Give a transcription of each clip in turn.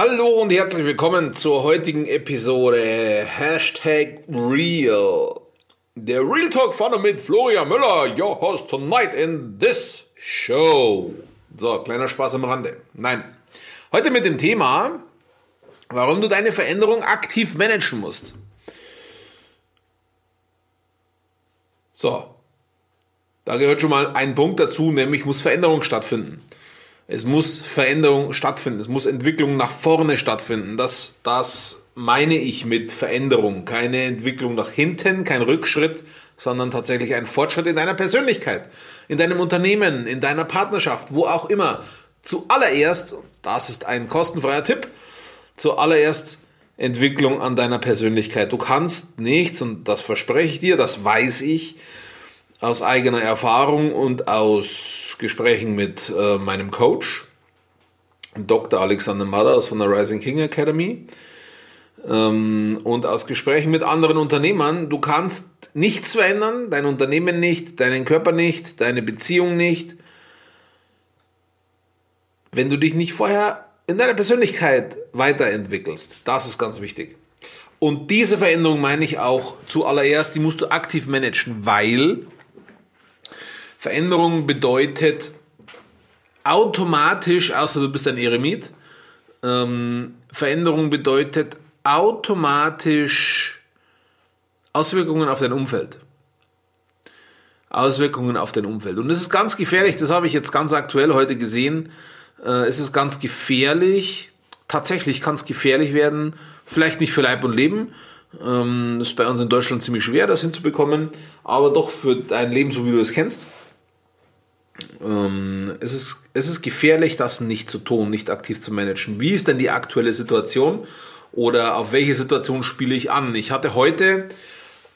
Hallo und herzlich willkommen zur heutigen Episode Hashtag Real. Der Real Talk vorne mit Florian Müller, your host tonight in this show. So, kleiner Spaß am Rande. Nein. Heute mit dem Thema, warum du deine Veränderung aktiv managen musst. So. Da gehört schon mal ein Punkt dazu, nämlich muss Veränderung stattfinden. Es muss Veränderung stattfinden. Es muss Entwicklung nach vorne stattfinden. Das, das meine ich mit Veränderung. Keine Entwicklung nach hinten, kein Rückschritt, sondern tatsächlich ein Fortschritt in deiner Persönlichkeit, in deinem Unternehmen, in deiner Partnerschaft, wo auch immer. Zuallererst, das ist ein kostenfreier Tipp, zuallererst Entwicklung an deiner Persönlichkeit. Du kannst nichts, und das verspreche ich dir, das weiß ich, aus eigener Erfahrung und aus Gesprächen mit äh, meinem Coach, Dr. Alexander Madders von der Rising King Academy ähm, und aus Gesprächen mit anderen Unternehmern. Du kannst nichts verändern, dein Unternehmen nicht, deinen Körper nicht, deine Beziehung nicht, wenn du dich nicht vorher in deiner Persönlichkeit weiterentwickelst. Das ist ganz wichtig. Und diese Veränderung meine ich auch zuallererst, die musst du aktiv managen, weil Veränderung bedeutet automatisch, außer du bist ein Eremit, ähm, Veränderung bedeutet automatisch Auswirkungen auf dein Umfeld. Auswirkungen auf dein Umfeld. Und das ist ganz gefährlich, das habe ich jetzt ganz aktuell heute gesehen. Äh, es ist ganz gefährlich, tatsächlich kann es gefährlich werden, vielleicht nicht für Leib und Leben. Ähm, das ist bei uns in Deutschland ziemlich schwer, das hinzubekommen, aber doch für dein Leben, so wie du es kennst. Ähm, es, ist, es ist gefährlich, das nicht zu tun, nicht aktiv zu managen. Wie ist denn die aktuelle Situation oder auf welche Situation spiele ich an? Ich hatte heute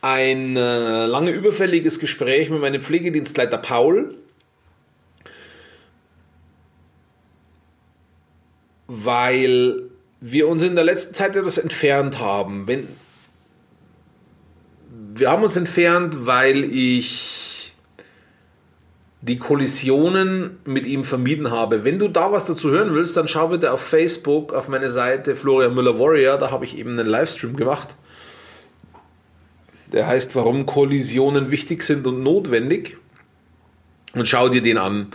ein äh, lange überfälliges Gespräch mit meinem Pflegedienstleiter Paul, weil wir uns in der letzten Zeit etwas entfernt haben. Wenn, wir haben uns entfernt, weil ich die Kollisionen mit ihm vermieden habe. Wenn du da was dazu hören willst, dann schau bitte auf Facebook auf meine Seite Florian Müller Warrior. Da habe ich eben einen Livestream gemacht. Der heißt, warum Kollisionen wichtig sind und notwendig. Und schau dir den an.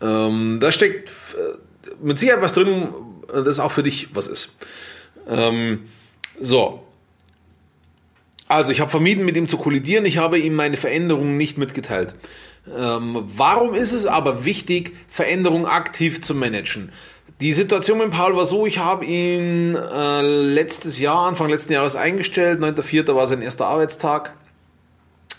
Ähm, da steckt äh, mit Sicherheit was drin, das auch für dich was ist. Ähm, so. Also, ich habe vermieden, mit ihm zu kollidieren. Ich habe ihm meine Veränderungen nicht mitgeteilt. Ähm, warum ist es aber wichtig, Veränderung aktiv zu managen? Die Situation mit Paul war so, ich habe ihn äh, letztes Jahr, Anfang letzten Jahres eingestellt, 9.4. war sein erster Arbeitstag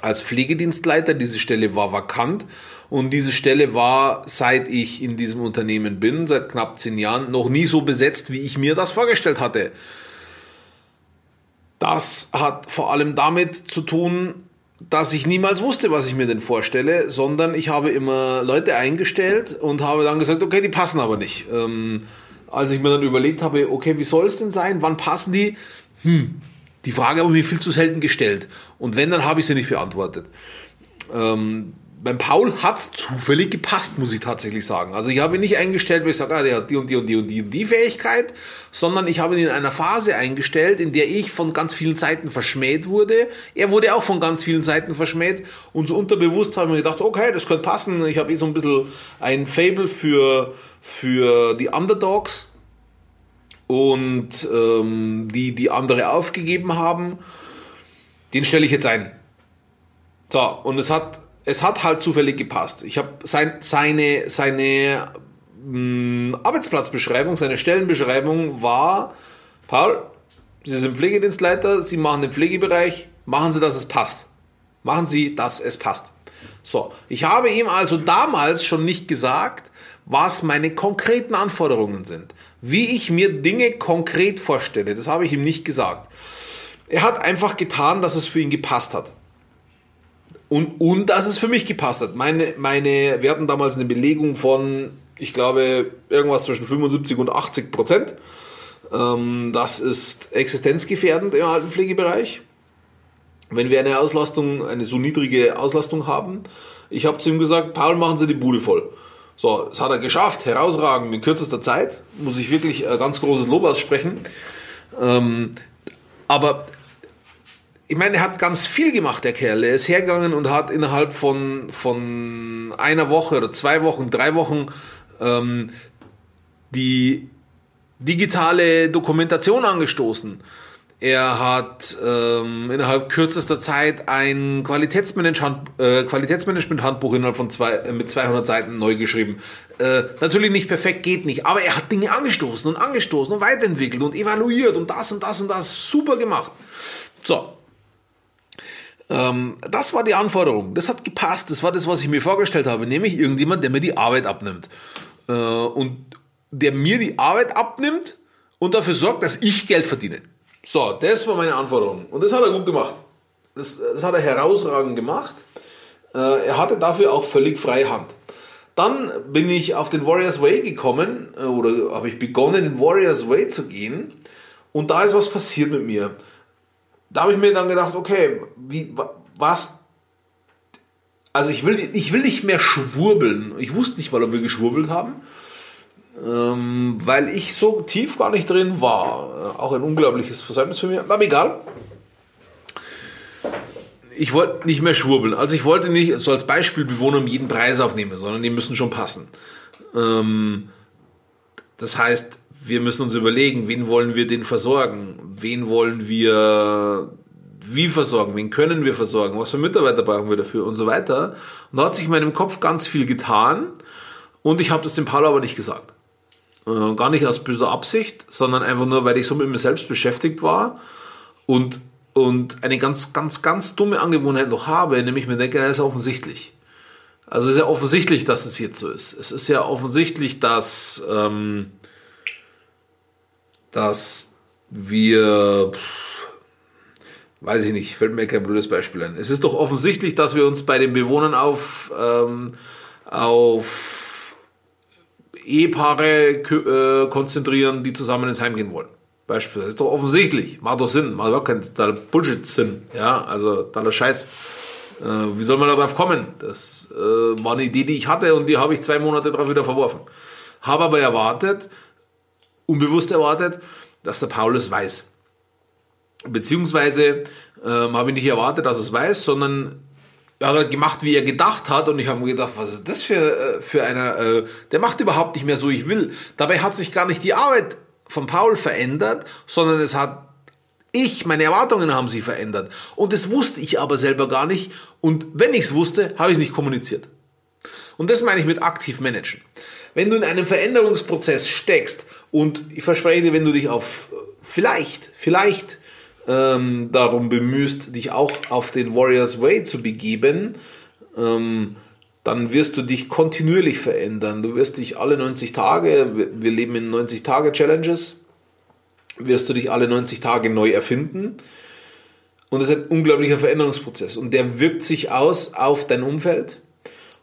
als Pflegedienstleiter. Diese Stelle war vakant und diese Stelle war, seit ich in diesem Unternehmen bin, seit knapp zehn Jahren, noch nie so besetzt, wie ich mir das vorgestellt hatte. Das hat vor allem damit zu tun, dass ich niemals wusste, was ich mir denn vorstelle, sondern ich habe immer Leute eingestellt und habe dann gesagt, okay, die passen aber nicht. Ähm, als ich mir dann überlegt habe, okay, wie soll es denn sein? Wann passen die? Hm, die Frage habe ich mir viel zu selten gestellt. Und wenn, dann habe ich sie nicht beantwortet. Ähm, beim Paul hat es zufällig gepasst, muss ich tatsächlich sagen. Also ich habe ihn nicht eingestellt, wo ich sage, ah, der hat die und die und die und die und die Fähigkeit, sondern ich habe ihn in einer Phase eingestellt, in der ich von ganz vielen Seiten verschmäht wurde. Er wurde auch von ganz vielen Seiten verschmäht und so unterbewusst habe ich mir gedacht, okay, das könnte passen. Ich habe eh so ein bisschen ein Fable für, für die Underdogs und ähm, die, die andere aufgegeben haben. Den stelle ich jetzt ein. So, und es hat es hat halt zufällig gepasst. Ich habe sein, seine, seine mh, mm, Arbeitsplatzbeschreibung, seine Stellenbeschreibung war, Paul, Sie sind Pflegedienstleiter, Sie machen den Pflegebereich, machen Sie, dass es passt. Machen Sie, dass es passt. So, ich habe ihm also damals schon nicht gesagt, was meine konkreten Anforderungen sind. Wie ich mir Dinge konkret vorstelle, das habe ich ihm nicht gesagt. Er hat einfach getan, dass es für ihn gepasst hat. Und, und dass es für mich gepasst hat. Meine, meine, wir hatten damals eine Belegung von, ich glaube, irgendwas zwischen 75 und 80 Prozent. Ähm, das ist existenzgefährdend im Altenpflegebereich. Wenn wir eine Auslastung, eine so niedrige Auslastung haben. Ich habe zu ihm gesagt, Paul, machen Sie die Bude voll. So, das hat er geschafft, herausragend, in kürzester Zeit. Muss ich wirklich äh, ganz großes Lob aussprechen. Ähm, aber ich meine, er hat ganz viel gemacht, der Kerl. Er ist hergegangen und hat innerhalb von, von einer Woche oder zwei Wochen, drei Wochen ähm, die digitale Dokumentation angestoßen. Er hat ähm, innerhalb kürzester Zeit ein Qualitätsmanagement, äh, Qualitätsmanagement-Handbuch innerhalb von zwei, äh, mit 200 Seiten neu geschrieben. Äh, natürlich nicht perfekt, geht nicht, aber er hat Dinge angestoßen und angestoßen und weiterentwickelt und evaluiert und das und das und das super gemacht. So. Ähm, das war die Anforderung. Das hat gepasst. Das war das, was ich mir vorgestellt habe, nämlich irgendjemand, der mir die Arbeit abnimmt. Äh, und der mir die Arbeit abnimmt und dafür sorgt, dass ich Geld verdiene. So, das war meine Anforderung. Und das hat er gut gemacht. Das, das hat er herausragend gemacht. Äh, er hatte dafür auch völlig freie Hand. Dann bin ich auf den Warriors Way gekommen äh, oder habe ich begonnen, den Warriors Way zu gehen. Und da ist was passiert mit mir. Da habe ich mir dann gedacht, okay, wie, was also ich will, ich will nicht mehr schwurbeln. Ich wusste nicht mal, ob wir geschwurbelt haben ähm, weil ich so tief gar nicht drin war. Auch ein unglaubliches Versäumnis für mich, aber egal. Ich wollte nicht mehr schwurbeln. Also ich wollte nicht so als Beispiel Bewohner um jeden Preis aufnehmen, sondern die müssen schon passen. Ähm, das heißt, wir müssen uns überlegen, wen wollen wir denn versorgen? Wen wollen wir wie versorgen? Wen können wir versorgen? Was für Mitarbeiter brauchen wir dafür? Und so weiter. Und da hat sich in meinem Kopf ganz viel getan. Und ich habe das dem Paul aber nicht gesagt. Äh, gar nicht aus böser Absicht, sondern einfach nur, weil ich so mit mir selbst beschäftigt war und, und eine ganz, ganz, ganz dumme Angewohnheit noch habe, nämlich mir denke, das ist offensichtlich. Also es ist ja offensichtlich, dass es jetzt so ist. Es ist ja offensichtlich, dass, ähm, dass wir, pff, weiß ich nicht, fällt mir kein blödes Beispiel ein. Es ist doch offensichtlich, dass wir uns bei den Bewohnern auf, ähm, auf Ehepaare äh, konzentrieren, die zusammen ins Heim gehen wollen. Beispielsweise. Ist doch offensichtlich. Macht doch Sinn. Macht überhaupt keinen Bullshit-Sinn. Ja, also totaler Scheiß. Äh, wie soll man darauf kommen? Das äh, war eine Idee, die ich hatte und die habe ich zwei Monate darauf wieder verworfen. Habe aber erwartet, unbewusst erwartet, dass der Paulus weiß. Beziehungsweise ähm, habe ich nicht erwartet, dass er es weiß, sondern er hat gemacht, wie er gedacht hat und ich habe mir gedacht, was ist das für, äh, für einer, äh, der macht überhaupt nicht mehr so, ich will. Dabei hat sich gar nicht die Arbeit von Paul verändert, sondern es hat ich, meine Erwartungen haben sich verändert. Und das wusste ich aber selber gar nicht. Und wenn ich es wusste, habe ich es nicht kommuniziert. Und das meine ich mit aktiv managen. Wenn du in einem Veränderungsprozess steckst und ich verspreche dir, wenn du dich auf vielleicht, vielleicht ähm, darum bemühst, dich auch auf den Warriors Way zu begeben, ähm, dann wirst du dich kontinuierlich verändern. Du wirst dich alle 90 Tage, wir leben in 90 Tage Challenges, wirst du dich alle 90 Tage neu erfinden. Und das ist ein unglaublicher Veränderungsprozess. Und der wirkt sich aus auf dein Umfeld.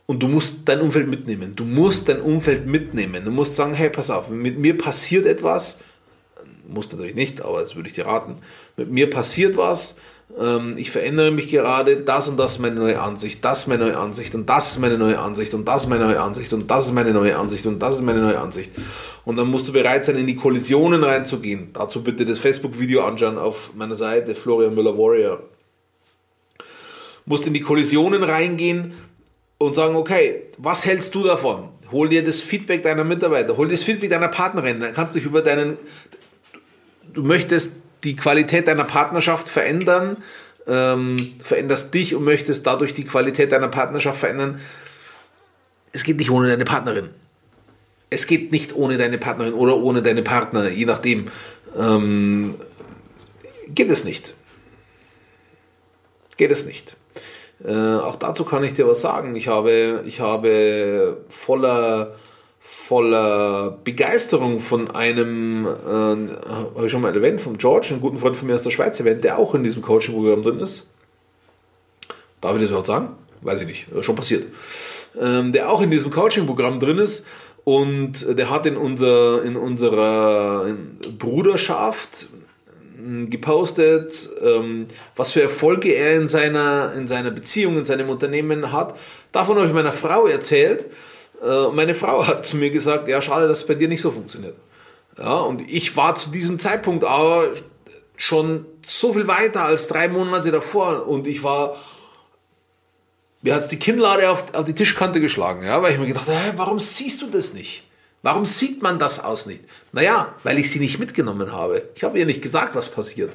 Und du musst dein Umfeld mitnehmen. Du musst dein Umfeld mitnehmen. Du musst sagen, hey, pass auf, mit mir passiert etwas, muss natürlich nicht, aber das würde ich dir raten. Mit mir passiert was, ähm, ich verändere mich gerade, das und das ist meine neue Ansicht, das ist meine neue Ansicht und das ist meine neue Ansicht und das ist meine neue Ansicht und das ist meine neue Ansicht und das ist meine neue Ansicht. Und dann musst du bereit sein, in die Kollisionen reinzugehen. Dazu bitte das Facebook-Video anschauen auf meiner Seite, Florian Müller Warrior. Musst in die Kollisionen reingehen und sagen, okay, was hältst du davon? Hol dir das Feedback deiner Mitarbeiter, hol dir das Feedback deiner Partnerin, dann kannst du dich über deinen, du möchtest die Qualität deiner Partnerschaft verändern, ähm, veränderst dich und möchtest dadurch die Qualität deiner Partnerschaft verändern. Es geht nicht ohne deine Partnerin. Es geht nicht ohne deine Partnerin oder ohne deine Partner, je nachdem. Ähm, geht es nicht. Geht es nicht. Äh, auch dazu kann ich dir was sagen. Ich habe, ich habe voller voller Begeisterung von einem, äh, habe ich schon mal erwähnt, von George, einem guten Freund von mir aus der Schweiz erwähnt, der auch in diesem Coaching-Programm drin ist. Darf ich das überhaupt sagen? Weiß ich nicht, schon passiert. Ähm, der auch in diesem Coaching-Programm drin ist und der hat in, unser, in unserer Bruderschaft gepostet, ähm, was für Erfolge er in seiner, in seiner Beziehung, in seinem Unternehmen hat. Davon habe ich meiner Frau erzählt Äh, meine Frau hat zu mir gesagt, ja, schade, dass es bei dir nicht so funktioniert. Ja, und ich war zu diesem Zeitpunkt aber schon so viel weiter als drei Monate davor und ich war, mir hat es die Kinnlade auf, auf, die Tischkante geschlagen, ja, weil ich mir gedacht habe, warum siehst du das nicht? Warum sieht man das aus nicht? Naja, weil ich sie nicht mitgenommen habe. Ich habe ihr nicht gesagt, was passiert.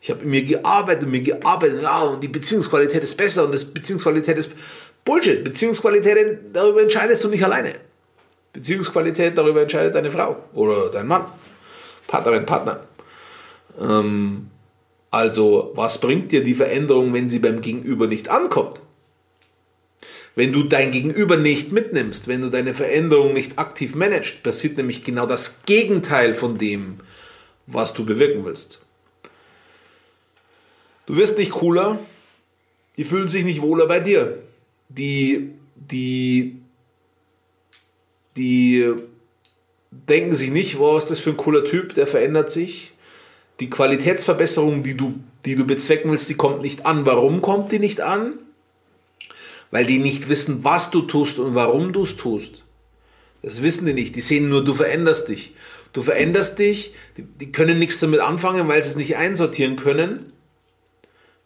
Ich habe mir gearbeitet, mir gearbeitet, ja, und die Beziehungsqualität ist besser und das Beziehungsqualität ist Bullshit. Beziehungsqualität, darüber entscheidest du nicht alleine. Beziehungsqualität, darüber entscheidet deine Frau oder dein Mann, Partnerin, Partner. Ähm, also, was bringt dir die Veränderung, wenn sie beim Gegenüber nicht ankommt? Wenn du dein Gegenüber nicht mitnimmst, wenn du deine Veränderung nicht aktiv managst, passiert nämlich genau das Gegenteil von dem, was du bewirken willst. Du wirst nicht cooler, die fühlen sich nicht wohler bei dir. Die, die, die denken sich nicht, wow, was ist das für ein cooler Typ, der verändert sich. Die Qualitätsverbesserung, die du, die du bezwecken willst, die kommt nicht an. Warum kommt die nicht an? weil die nicht wissen, was du tust und warum du es tust. Das wissen die nicht. Die sehen nur, du veränderst dich. Du veränderst dich, die, die können nichts damit anfangen, weil sie es nicht einsortieren können.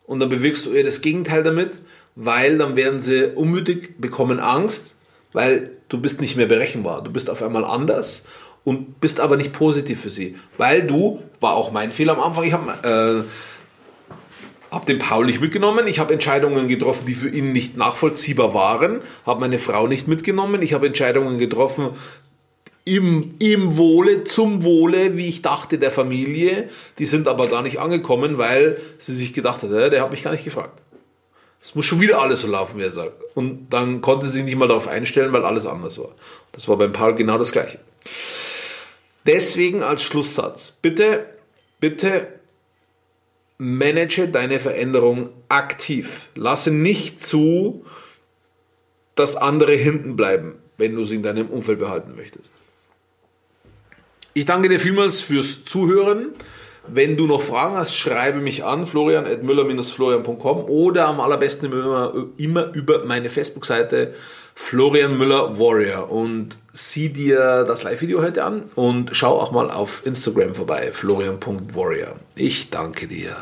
Und dann bewirkst du eher das Gegenteil damit, weil dann werden sie unmütig, bekommen Angst, weil du bist nicht mehr berechenbar. Du bist auf einmal anders und bist aber nicht positiv für sie. Weil du, war auch mein Fehler am Anfang, ich habe äh, habe den Paul nicht mitgenommen. Ich habe Entscheidungen getroffen, die für ihn nicht nachvollziehbar waren. Habe meine Frau nicht mitgenommen. Ich habe Entscheidungen getroffen im, im Wohle, zum Wohle, wie ich dachte, der Familie. Die sind aber gar nicht angekommen, weil sie sich gedacht hat, der hat mich gar nicht gefragt. Es muss schon wieder alles so laufen, wie er sagt. Und dann konnte sie sich nicht mal darauf einstellen, weil alles anders war. Das war beim Paul genau das Gleiche. Deswegen als Schlusssatz, bitte, bitte manage deine Veränderung aktiv. Lasse nicht zu, dass andere hinten bleiben, wenn du sie in deinem Umfeld behalten möchtest. Ich danke dir vielmals fürs Zuhören. Wenn du noch Fragen hast, schreibe mich an, florian.müller-florian.com oder am allerbesten immer, immer über meine Facebook-Seite Florian Müller Warrior und sieh dir das Live-Video heute an und schau auch mal auf Instagram vorbei, florian.warrior. Ich danke dir.